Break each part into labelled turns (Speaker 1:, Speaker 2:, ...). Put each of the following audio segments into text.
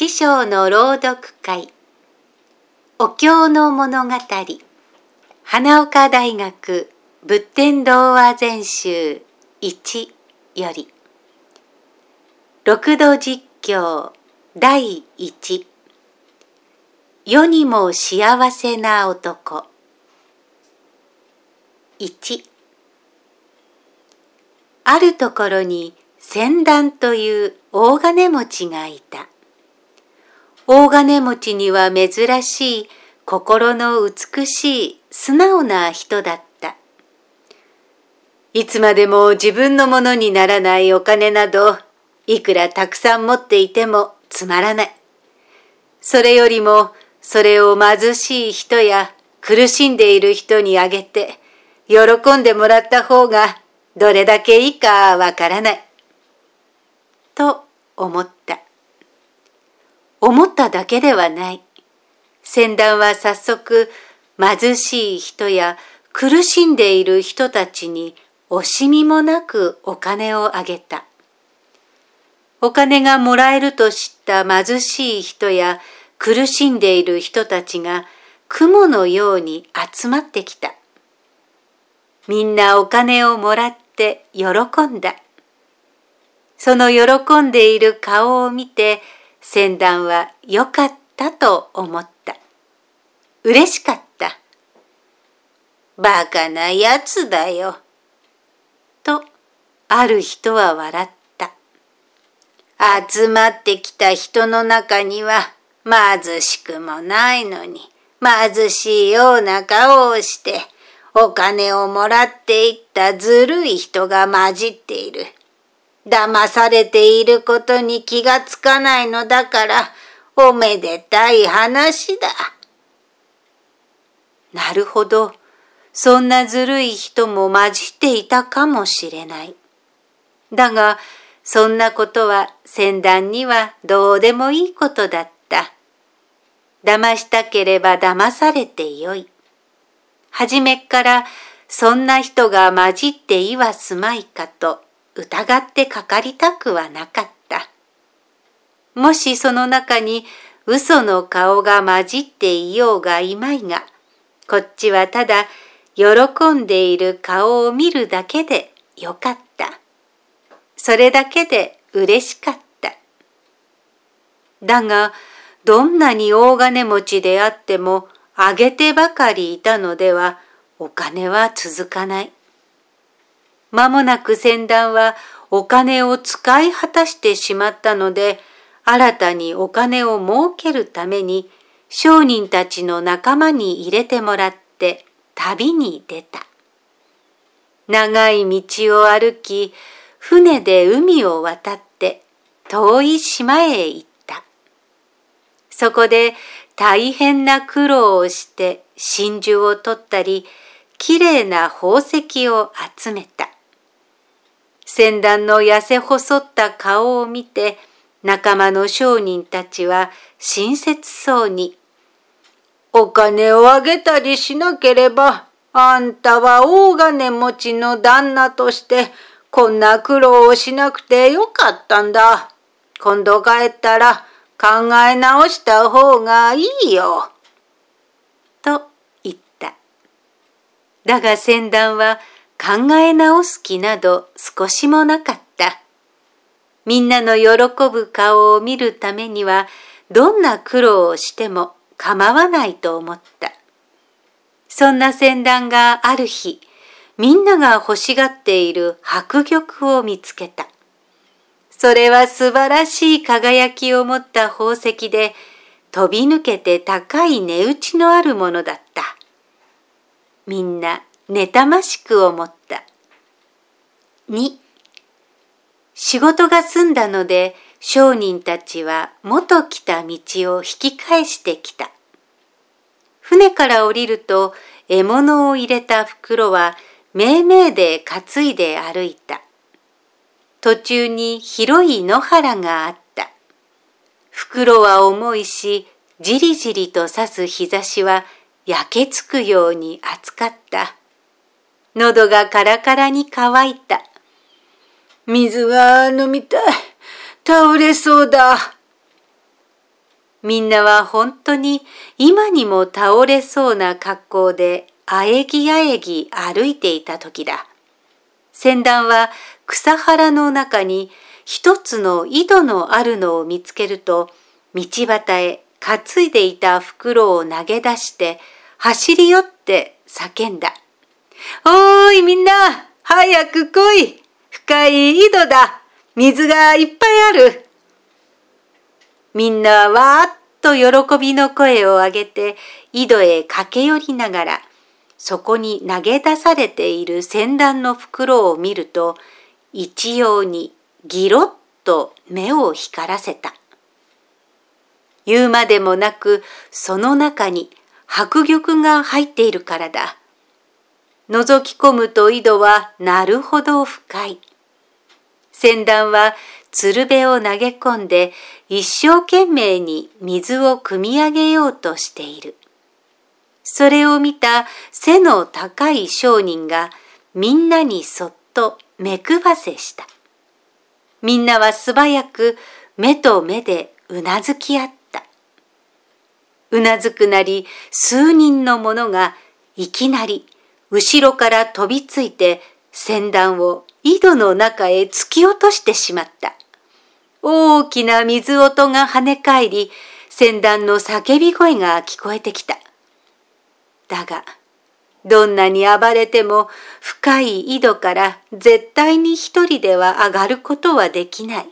Speaker 1: 師匠の朗読会。お経の物語。花岡大学仏典童話全集1より。六度実況第一。世にも幸せな男。1あるところに船団という大金持ちがいた。大金持ちには珍しい心の美しい素直な人だった。いつまでも自分のものにならないお金など、いくらたくさん持っていてもつまらない。それよりも、それを貧しい人や苦しんでいる人にあげて、喜んでもらった方がどれだけいいかわからない。と思った。思っただけではない。船団は早速貧しい人や苦しんでいる人たちに惜しみもなくお金をあげた。お金がもらえると知った貧しい人や苦しんでいる人たちが雲のように集まってきた。みんなお金をもらって喜んだ。その喜んでいる顔を見て船団は良かったと思った。嬉しかった。バカなやつだよ。と、ある人は笑った。集まってきた人の中には貧しくもないのに貧しいような顔をしてお金をもらっていったずるい人が混じっている。騙されていることに気がつかないのだから、おめでたい話だ。なるほど。そんなずるい人も混じっていたかもしれない。だが、そんなことは先団にはどうでもいいことだった。騙したければ騙されてよい。はじめっからそんな人が混じっていはすまいかと疑ってかかりたくはなかった。もしその中に嘘の顔が混じっていようがいまいが、こっちはただ喜んでいる顔を見るだけでよかった。それだけで嬉しかった。だが、どんなに大金持ちであっても、あげてばかりいたのでは、お金は続かない。間もなく船団はお金を使い果たしてしまったので、新たにお金を儲けるために商人たちの仲間に入れてもらって旅に出た。長い道を歩き、船で海を渡って遠い島へ行った。そこで大変な苦労をして真珠を取ったり、きれいな宝石を集めた。船団の痩せ細った顔を見て、仲間の商人たちは親切そうに、お金をあげたりしなければ、あんたは大金持ちの旦那として、こんな苦労をしなくてよかったんだ。今度帰ったら考え直した方がいいよ。と言った。だが船団は考え直す気など少しもなかった。みんなの喜ぶ顔を見るためにはどんな苦労をしても構わないと思った。そんな船団がある日、みんなが欲しがっている白玉を見つけた。それは素晴らしい輝きを持った宝石で、飛び抜けて高い値打ちのあるものだった。みんな妬ましく思った。2仕事が済んだので商人たちは元来た道を引き返してきた。船から降りると獲物を入れた袋はめいめいで担いで歩いた。途中に広い野原があった。袋は重いし、じりじりと刺す日差しは焼けつくように暑かった。喉がカラカラに乾いた。水が飲みたい。倒れそうだ。みんなは本当に今にも倒れそうな格好であえぎあえぎ歩いていた時だ。船団は草原の中に一つの井戸のあるのを見つけると、道端へ担いでいた袋を投げ出して走り寄って叫んだ。おーいみんな早く来い深い井戸だ水がいっぱいあるみんなわーっと喜びの声を上げて井戸へ駆け寄りながらそこに投げ出されている船団の袋を見ると一様にギロッと目を光らせた。言うまでもなくその中に白玉が入っているからだ。覗き込むと井戸はなるほど深い。船団は鶴瓶を投げ込んで一生懸命に水を汲み上げようとしている。それを見た背の高い商人がみんなにそっと目配せした。みんなは素早く目と目でうなずき合った。うなずくなり数人の者がいきなり後ろから飛びついて船団を井戸の中へ突き落としてしまった。大きな水音が跳ね返り、船団の叫び声が聞こえてきた。だが、どんなに暴れても深い井戸から絶対に一人では上がることはできない。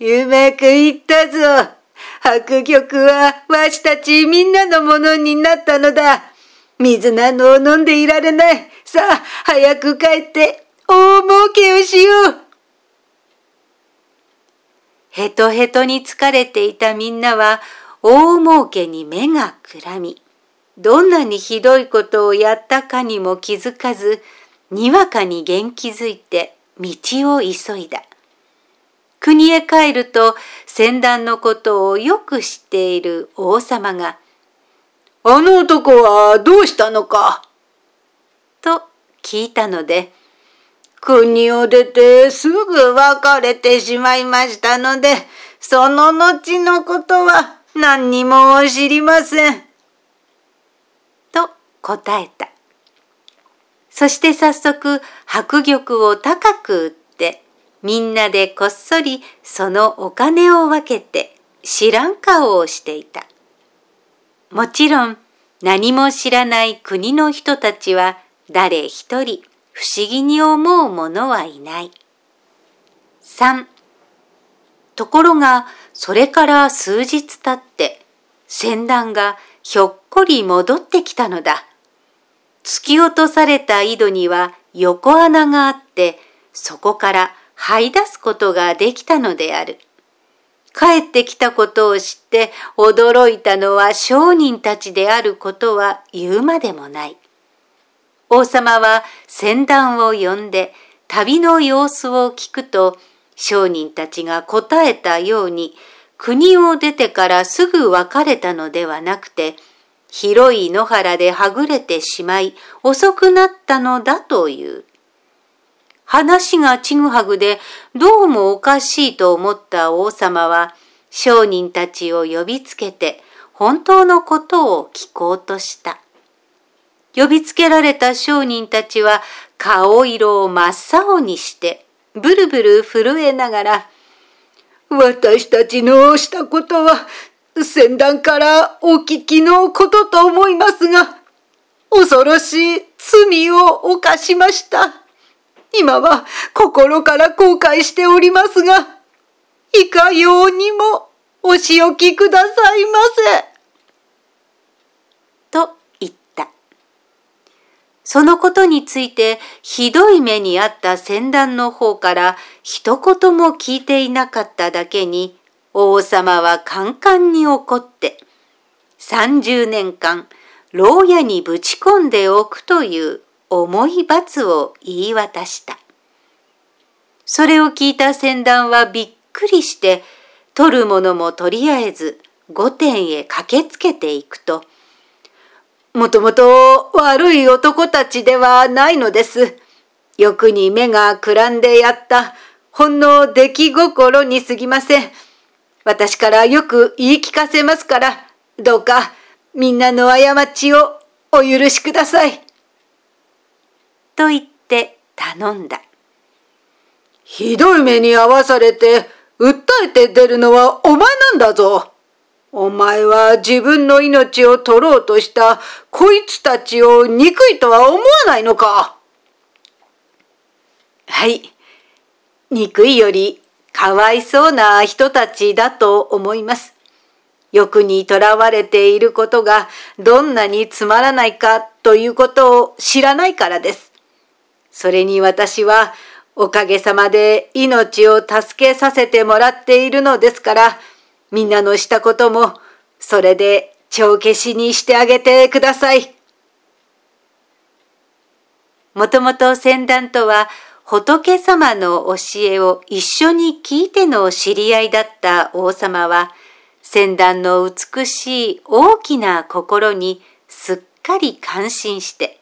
Speaker 2: うまくいったぞ。白玉はわしたちみんなのものになったのだ。水なのを飲んでいられない。さあ、早く帰って大儲けをしよう。
Speaker 1: ヘトヘトに疲れていたみんなは大儲けに目がくらみ、どんなにひどいことをやったかにも気づかず、にわかに元気づいて道を急いだ。国へ帰ると船団のことをよく知っている王様が、
Speaker 2: あの男はどうしたのか？
Speaker 1: と聞いたので、
Speaker 2: 国を出てすぐ別れてしまいましたので、その後のことは何にも知りません。
Speaker 1: と答えた。そして早速白玉を高く売ってみんなでこっそりそのお金を分けて知らん顔をしていた。もちろん何も知らない国の人たちは誰一人不思議に思う者はいない。3. ところがそれから数日経って船団がひょっこり戻ってきたのだ。突き落とされた井戸には横穴があってそこから這い出すことができたのである。帰ってきたことを知って驚いたのは商人たちであることは言うまでもない。王様は船団を呼んで旅の様子を聞くと商人たちが答えたように国を出てからすぐ別れたのではなくて広い野原ではぐれてしまい遅くなったのだという。話がちぐはぐでどうもおかしいと思った王様は商人たちを呼びつけて本当のことを聞こうとした。呼びつけられた商人たちは顔色を真っ青にしてブルブル震えながら
Speaker 2: 私たちのしたことは先団からお聞きのことと思いますが恐ろしい罪を犯しました。今は心から後悔しておりますが、いかようにもお仕置きくださいませ。
Speaker 1: と言った。そのことについてひどい目にあった船団の方から一言も聞いていなかっただけに、王様はカンカンに怒って、30年間、牢屋にぶち込んでおくという重い罰を言い渡した。それを聞いた船団はびっくりして、取るものもとりあえず御殿へ駆けつけていくと、
Speaker 2: もともと悪い男たちではないのです。欲に目がくらんでやったほんの出来心にすぎません。私からよく言い聞かせますから、どうかみんなの過ちをお許しください。
Speaker 1: と言って頼んだ。
Speaker 2: ひどい目に遭わされて、訴えて出るのはお前なんだぞ。お前は自分の命を取ろうとしたこいつたちを憎いとは思わないのか
Speaker 1: はい。憎いよりかわいそうな人たちだと思います。欲にとらわれていることがどんなにつまらないかということを知らないからです。それに私はおかげさまで命を助けさせてもらっているのですから、みんなのしたこともそれで帳消しにしてあげてください。もともと先団とは仏様の教えを一緒に聞いての知り合いだった王様は、先団の美しい大きな心にすっかり感心して、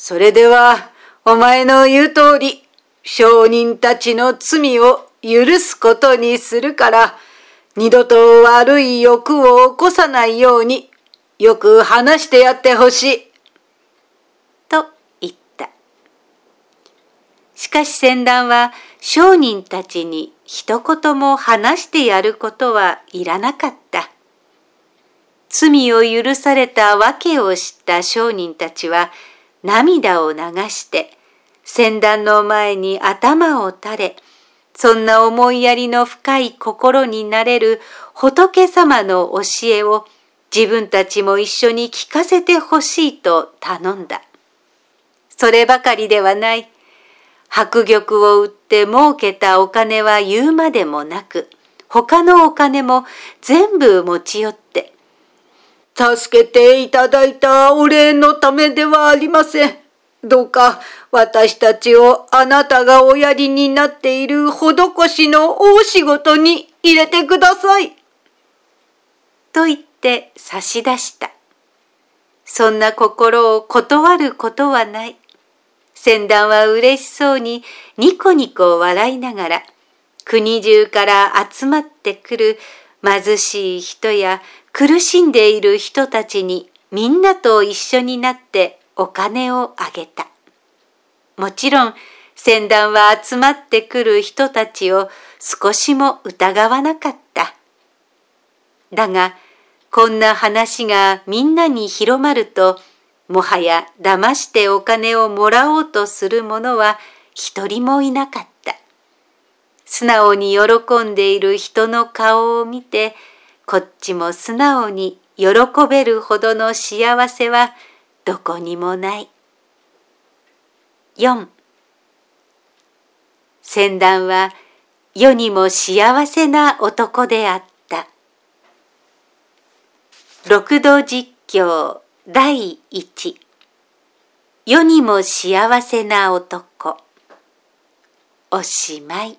Speaker 1: それでは、お前の言う通り、商人たちの罪を許すことにするから、二度と悪い欲を起こさないように、よく話してやってほしい。と言ったしかし船団は商人たちに一言も話してやることはいらなかった。罪を許された訳を知った商人たちは涙を流して船団の前に頭を垂れ、そんな思いやりの深い心になれる仏様の教えを自分たちも一緒に聞かせてほしいと頼んだ。そればかりではない。白玉を売って儲けたお金は言うまでもなく、他のお金も全部持ち寄って、
Speaker 2: 助けていただいたお礼のためではありません。どうか私たちをあなたがおやりになっている施しの大仕事に入れてください。
Speaker 1: と言って差し出した。そんな心を断ることはない。船団は嬉しそうにニコニコ笑いながら国中から集まってくる貧しい人や苦しんでいる人たちにみんなと一緒になってお金をあげた。もちろん船団は集まってくる人たちを少しも疑わなかった。だがこんな話がみんなに広まるともはや騙してお金をもらおうとする者は一人もいなかった。素直に喜んでいる人の顔を見て、こっちも素直に喜べるほどの幸せはどこにもない。4先団は世にも幸せな男であった。六度実況第一世にも幸せな男おしまい